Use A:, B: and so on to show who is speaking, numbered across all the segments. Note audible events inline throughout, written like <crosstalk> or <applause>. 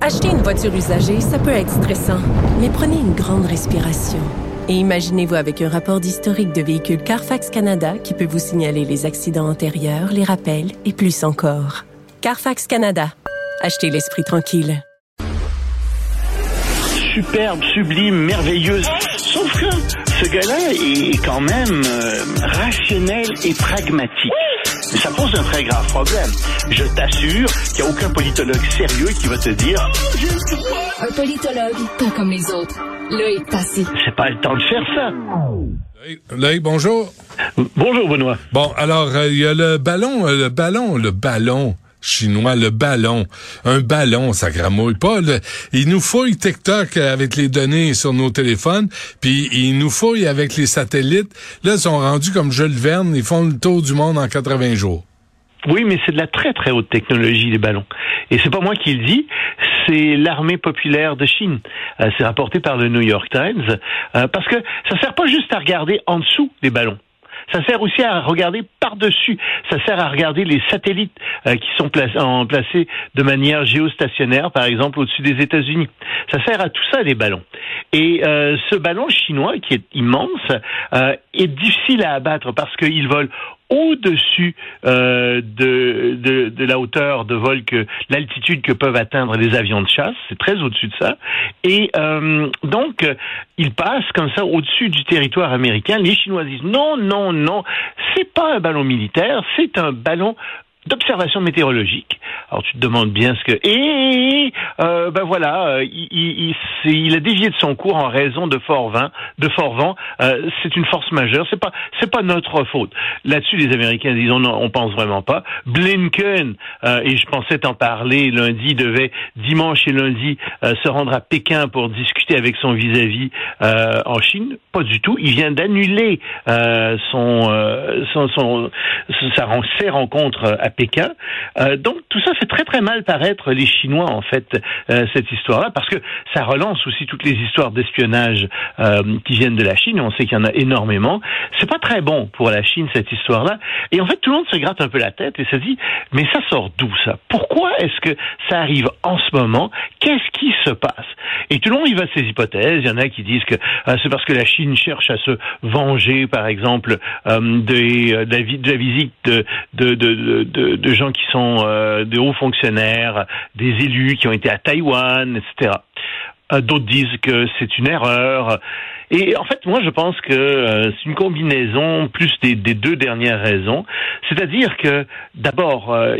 A: Acheter une voiture usagée, ça peut être stressant, mais prenez une grande respiration. Et imaginez-vous avec un rapport d'historique de véhicule Carfax Canada qui peut vous signaler les accidents antérieurs, les rappels et plus encore. Carfax Canada. Achetez l'esprit tranquille.
B: Superbe, sublime, merveilleuse. Sauf que ce gars-là est quand même euh, rationnel et pragmatique. Mais ça pose un très grave problème. Je t'assure qu'il n'y a aucun politologue sérieux qui va te dire
C: Un politologue, pas comme les autres. Loïc Passy.
B: c'est pas le temps de faire ça.
D: Là, bonjour.
B: Bonjour Benoît.
D: Bon, alors, euh, il y a le ballon, euh, le ballon, le ballon chinois, le ballon. Un ballon, ça gramouille pas. le- il nous fouille TikTok avec les données sur nos téléphones, puis il nous fouille avec les satellites. Là, ils sont rendus comme Jules Verne, ils font le tour du monde en 80 jours.
B: Oui, mais c'est de la très très haute technologie les ballons. Et c'est pas moi qui le dis, c'est l'armée populaire de Chine. Euh, c'est rapporté par le New York Times euh, parce que ça sert pas juste à regarder en dessous des ballons. Ça sert aussi à regarder par-dessus. Ça sert à regarder les satellites euh, qui sont placés, en- placés de manière géostationnaire, par exemple au-dessus des États-Unis. Ça sert à tout ça, les ballons. Et euh, ce ballon chinois, qui est immense, euh, est difficile à abattre parce qu'il vole au-dessus euh, de, de, de la hauteur de vol que l'altitude que peuvent atteindre les avions de chasse, c'est très au-dessus de ça. Et euh, donc, euh, il passe comme ça au-dessus du territoire américain. Les Chinois disent non, non, non, c'est pas un ballon militaire, c'est un ballon d'observation météorologique. Alors tu te demandes bien ce que et euh, ben voilà, euh, il, il, il, il a dévié de son cours en raison de fort vent, de fort vent. Euh, c'est une force majeure. C'est pas c'est pas notre faute. Là-dessus, les Américains disent on, on pense vraiment pas. Blinken euh, et je pensais t'en parler lundi devait dimanche et lundi euh, se rendre à Pékin pour discuter avec son vis-à-vis euh, en Chine. Pas du tout. Il vient d'annuler son, son, son, sa ses rencontres Pékin. Euh, donc tout ça fait très très mal paraître les Chinois en fait euh, cette histoire-là parce que ça relance aussi toutes les histoires d'espionnage euh, qui viennent de la Chine. On sait qu'il y en a énormément. C'est pas très bon pour la Chine cette histoire-là. Et en fait tout le monde se gratte un peu la tête et se dit mais ça sort d'où ça? Pourquoi est-ce que ça arrive en ce moment? Qu'est-ce qui se passe? Et tout le monde y va de ses hypothèses. Il y en a qui disent que c'est parce que la Chine cherche à se venger, par exemple, de, la, de visite de, de, de, de, de gens qui sont euh, de hauts fonctionnaires, des élus qui ont été à Taïwan, etc. Euh, D'autres disent que c'est une erreur. Et en fait, moi, je pense que euh, c'est une combinaison plus des, des deux dernières raisons. C'est-à-dire que, d'abord, euh,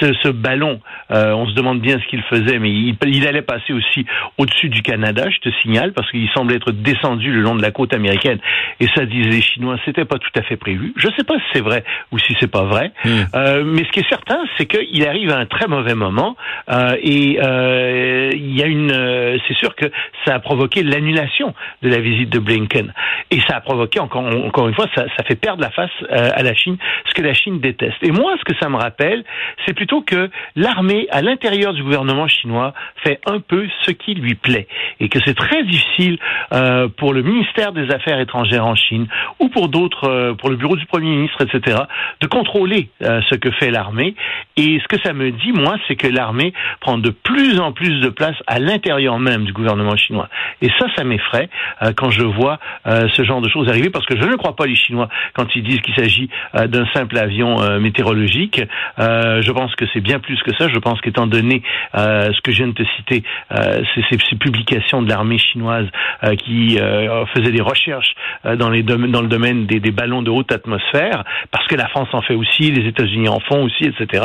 B: ce, ce ballon, euh, on se demande bien ce qu'il faisait, mais il, il allait passer aussi au-dessus du Canada, je te signale, parce qu'il semble être descendu le long de la côte américaine. Et ça, disent les Chinois, c'était pas tout à fait prévu. Je sais pas si c'est vrai ou si c'est pas vrai. Euh, mais ce qui est certain, c'est qu'il arrive à un très mauvais moment. euh, et euh, il y a une, euh, c'est sûr que ça a provoqué l'annulation de la visite de Blinken. Et ça a provoqué encore, encore une fois, ça, fait perdre la face euh, à la Chine, ce que la Chine déteste. Et moi, ce que ça me rappelle, c'est plutôt que l'armée, à l'intérieur du gouvernement chinois, fait un peu ce qui lui plaît. Et que c'est très difficile euh, pour le ministère des Affaires étrangères en Chine ou pour d'autres, euh, pour le bureau du Premier ministre, etc., de contrôler ce que fait l'armée. Et ce que ça me dit, moi, c'est que l'armée prend de plus en plus de place à l'intérieur même du gouvernement chinois. Et ça, ça m'effraie quand je vois euh, ce genre de choses arriver, parce que je ne crois pas les Chinois quand ils disent qu'il s'agit euh, d'un simple avion euh, météorologique. Je pense que c'est bien plus que ça. Je pense qu'étant donné ce que je viens de te citer, ces, ces- publications de l'armée chinoise qui faisaient des recherches dans, les dans le domaine des, des ballons de haute atmosphère, parce que la France en fait aussi, les États-Unis en font aussi, etc.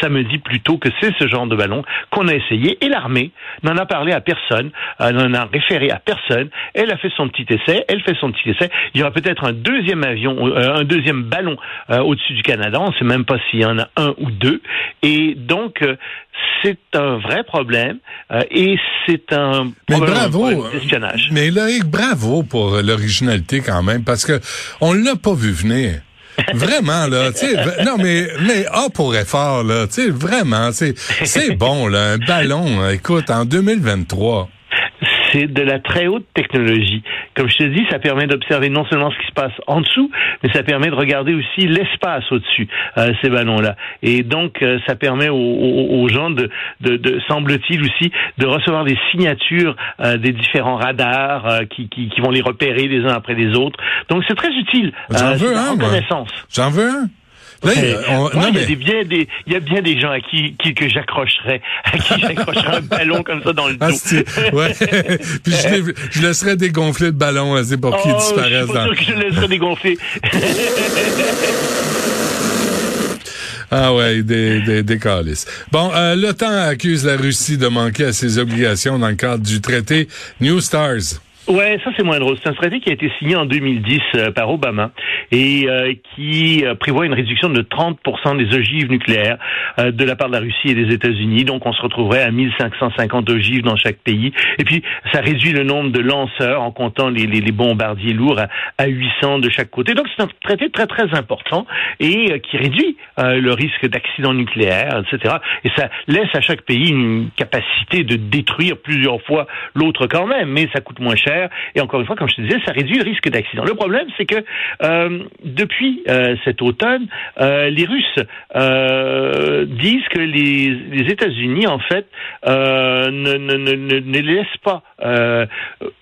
B: ça me dit plutôt que c'est ce genre de ballon qu'on a essayé, et l'armée n'en a parlé à personne, n'en a référé à personne. Elle a fait son petit essai, elle fait son petit essai. Il y aura peut-être un deuxième avion, un deuxième ballon au-dessus du Canada. On ne sait même pas s'il y en a un ou deux. Et donc, c'est un vrai problème et c'est un
D: mais bravo, Mais Loïc, bravo pour l'originalité quand même, parce que on l'a pas vu venir. <laughs> vraiment là, tu sais, non mais mais A pour effort là, tu sais vraiment, c'est c'est bon là, un ballon. Écoute, en 2023
B: c'est de la très haute technologie. Comme je te dis, ça permet d'observer non seulement ce qui se passe en dessous, mais ça permet de regarder aussi l'espace au-dessus, euh, ces ballons-là. Et donc, euh, ça permet aux, gens de, de, de semble-t-il aussi, de recevoir des signatures euh, des différents radars qui, qui, qui, vont les repérer les uns après les autres. Donc, c'est très utile.
D: J'en veux un, J'en veux un.
B: Là, il, y a des, bien des, il y a bien des gens à qui, qui que j'accrocherais, à qui j'accrocherais un ballon comme ça dans le ah, dos.
D: Ah, ouais. <laughs> Puis je, je, laisserais dégonfler le ballon, c'est pour qu'il oh, disparaisse.
B: Je suis pas sûr que je le laisserais dégonfler. <laughs>
D: Ah ouais, des, des, des calices. Bon, euh, l'OTAN accuse la Russie de manquer à ses obligations dans le cadre du traité New Stars.
B: Ouais, ça c'est moins drôle. C'est un traité qui a été signé en 2010 euh, par Obama et euh, qui euh, prévoit une réduction de 30% des ogives nucléaires de la part de la Russie et des États-Unis. Donc on se retrouverait à 1550 ogives dans chaque pays. Et puis ça réduit le nombre de lanceurs en comptant les, bombardiers lourds à, 800 de chaque côté. Donc c'est un traité très très important et qui réduit le risque d'accident nucléaire, etc. Et ça laisse à chaque pays une capacité de détruire plusieurs fois l'autre quand même, mais ça coûte moins cher et encore une fois, comme je te disais, ça réduit le risque d'accident. Le problème, c'est que euh, depuis euh, cet automne, euh, les Russes disent que les, États-Unis, en fait, ne, ne, laissent pas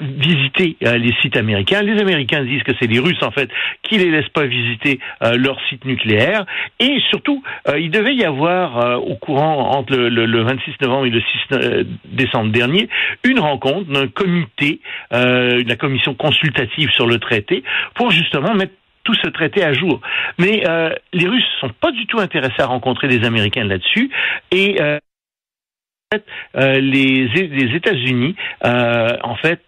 B: visiter les sites américains. Les Américains disent que c'est les Russes, en fait, qui les laissent pas visiter leurs sites nucléaires. Et surtout, il devait y avoir au courant entre le, 26 novembre et le 6 décembre dernier une rencontre d'un comité euh, la commission consultative sur le traité pour justement mettre tout ce traité à jour. Mais euh, les Russes sont pas du tout intéressés à rencontrer les Américains là-dessus et euh, les, États-Unis, en fait,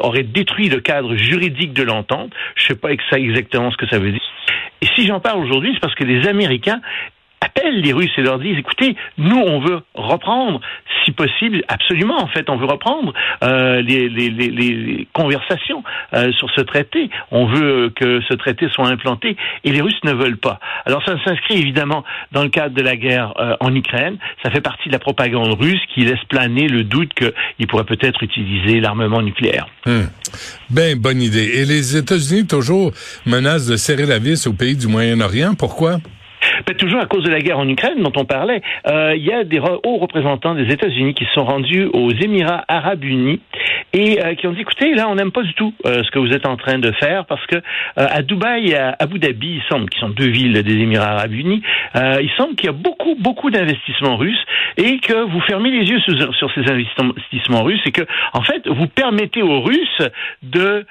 B: auraient détruit le cadre juridique de l'entente. Je sais pas exactement ce que ça veut dire. Et si j'en parle aujourd'hui, c'est parce que les Américains appellent les Russes et leur disent écoutez, nous on veut reprendre, si possible, absolument en fait, on veut reprendre euh, les, les, les, les, conversations euh, sur ce traité. On veut que ce traité soit implanté et les Russes ne veulent pas. Alors ça s'inscrit évidemment dans le cadre de la guerre euh, en Ukraine. Ça fait partie de la propagande russe qui laisse planer le doute qu'il pourrait peut-être utiliser l'armement nucléaire.
D: Hum. Ben bonne idée. Et les États-Unis toujours menacent de serrer la vis au pays du Moyen-Orient. Pourquoi?
B: Ben, toujours à cause de la guerre en Ukraine dont on parlait, euh, il y a des hauts représentants des États-Unis qui sont rendus aux Émirats arabes unis et euh, qui ont dit écoutez là on n'aime pas du tout euh, ce que vous êtes en train de faire parce que à Dubaï et à Abu Dhabi il semble qui sont deux villes des Émirats arabes unis il semble qu'il y a beaucoup beaucoup d'investissements russes et que vous fermez les yeux sur, sur, ces investissements russes et que en fait vous permettez aux Russes de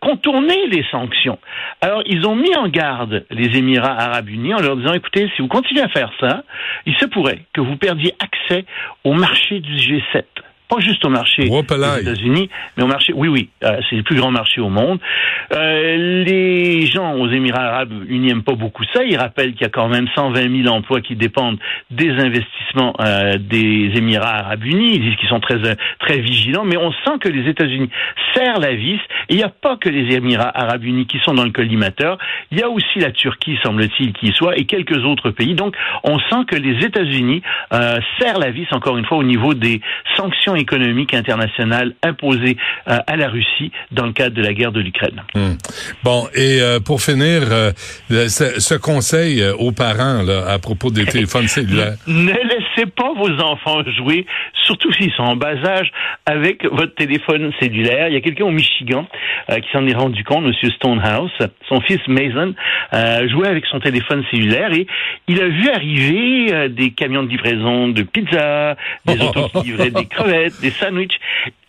B: contourner les sanctions. Alors ils ont mis en garde les Émirats arabes unis en leur disant écoutez si vous continuez à faire ça il se pourrait que vous perdiez accès au marché du G7 pas juste au marché des États-Unis, mais au marché, oui, oui, euh, c'est le plus grand marché au monde. Euh, les gens aux Émirats arabes unis n'aiment pas beaucoup ça. Ils rappellent qu'il y a quand même 120 000 emplois qui dépendent des investissements euh, des Émirats arabes unis. Ils disent qu'ils sont très très vigilants, mais on sent que les États-Unis serrent la vis. Et il n'y a pas que les Émirats arabes unis qui sont dans le collimateur. Il y a aussi la Turquie, semble-t-il, qui y soit, et quelques autres pays. Donc, on sent que les États-Unis euh, serrent la vis, encore une fois, au niveau des sanctions économique internationale imposée euh, à la Russie dans le cadre de la guerre de l'Ukraine.
D: Hmm. Bon, et euh, pour finir, euh, ce, conseil aux parents là, à propos des <laughs> téléphones cellulaires.
B: Ne laissez pas vos enfants jouer, surtout s'ils sont en bas âge, avec votre téléphone cellulaire. Il y a quelqu'un au Michigan qui s'en est rendu compte, Monsieur Stonehouse. Son fils Mason jouait avec son téléphone cellulaire et il a vu arriver des camions de livraison de pizza, des autos qui livraient des <laughs> crevettes des sandwichs.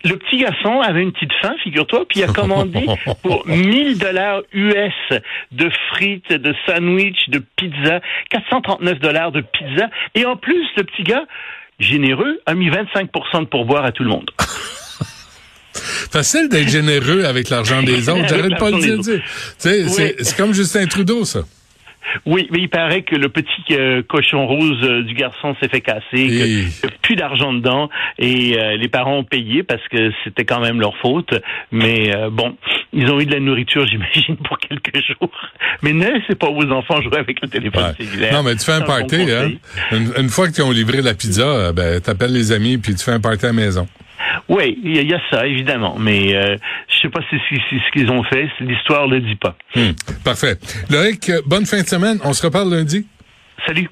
B: Le petit garçon avait une petite faim, figure-toi, puis il a commandé pour <laughs> 1000 dollars US de frites, de sandwichs, de pizza, 439 dollars de pizza. Et en plus, le petit gars, généreux, a mis 25 de pourboire à tout le monde. <laughs>
D: Facile d'être généreux avec l'argent des autres. <laughs> J'arrête pas de le dire. C'est comme Justin Trudeau, ça.
B: Oui, mais il paraît que le petit euh, cochon rose euh, du garçon s'est fait casser, qu'il n'y a plus d'argent dedans et euh, les parents ont payé parce que c'était quand même leur faute. Mais bon, ils ont eu de la nourriture, <laughs> j'imagine, pour quelques jours. Mais ne laissez pas vos enfants jouer avec le téléphone cellulaire.
D: Non, mais tu fais un party, hein? Une, fois qu'ils ont livré la pizza, ben, t'appelles les amis puis tu fais un party à la maison.
B: Oui, il y, a ça, évidemment. Mais euh, je sais pas si c'est ce qu'ils ont fait. L'histoire ne le dit pas.
D: Hmm. parfait. Loïc, bonne fin de semaine. On se reparle lundi.
B: Salut.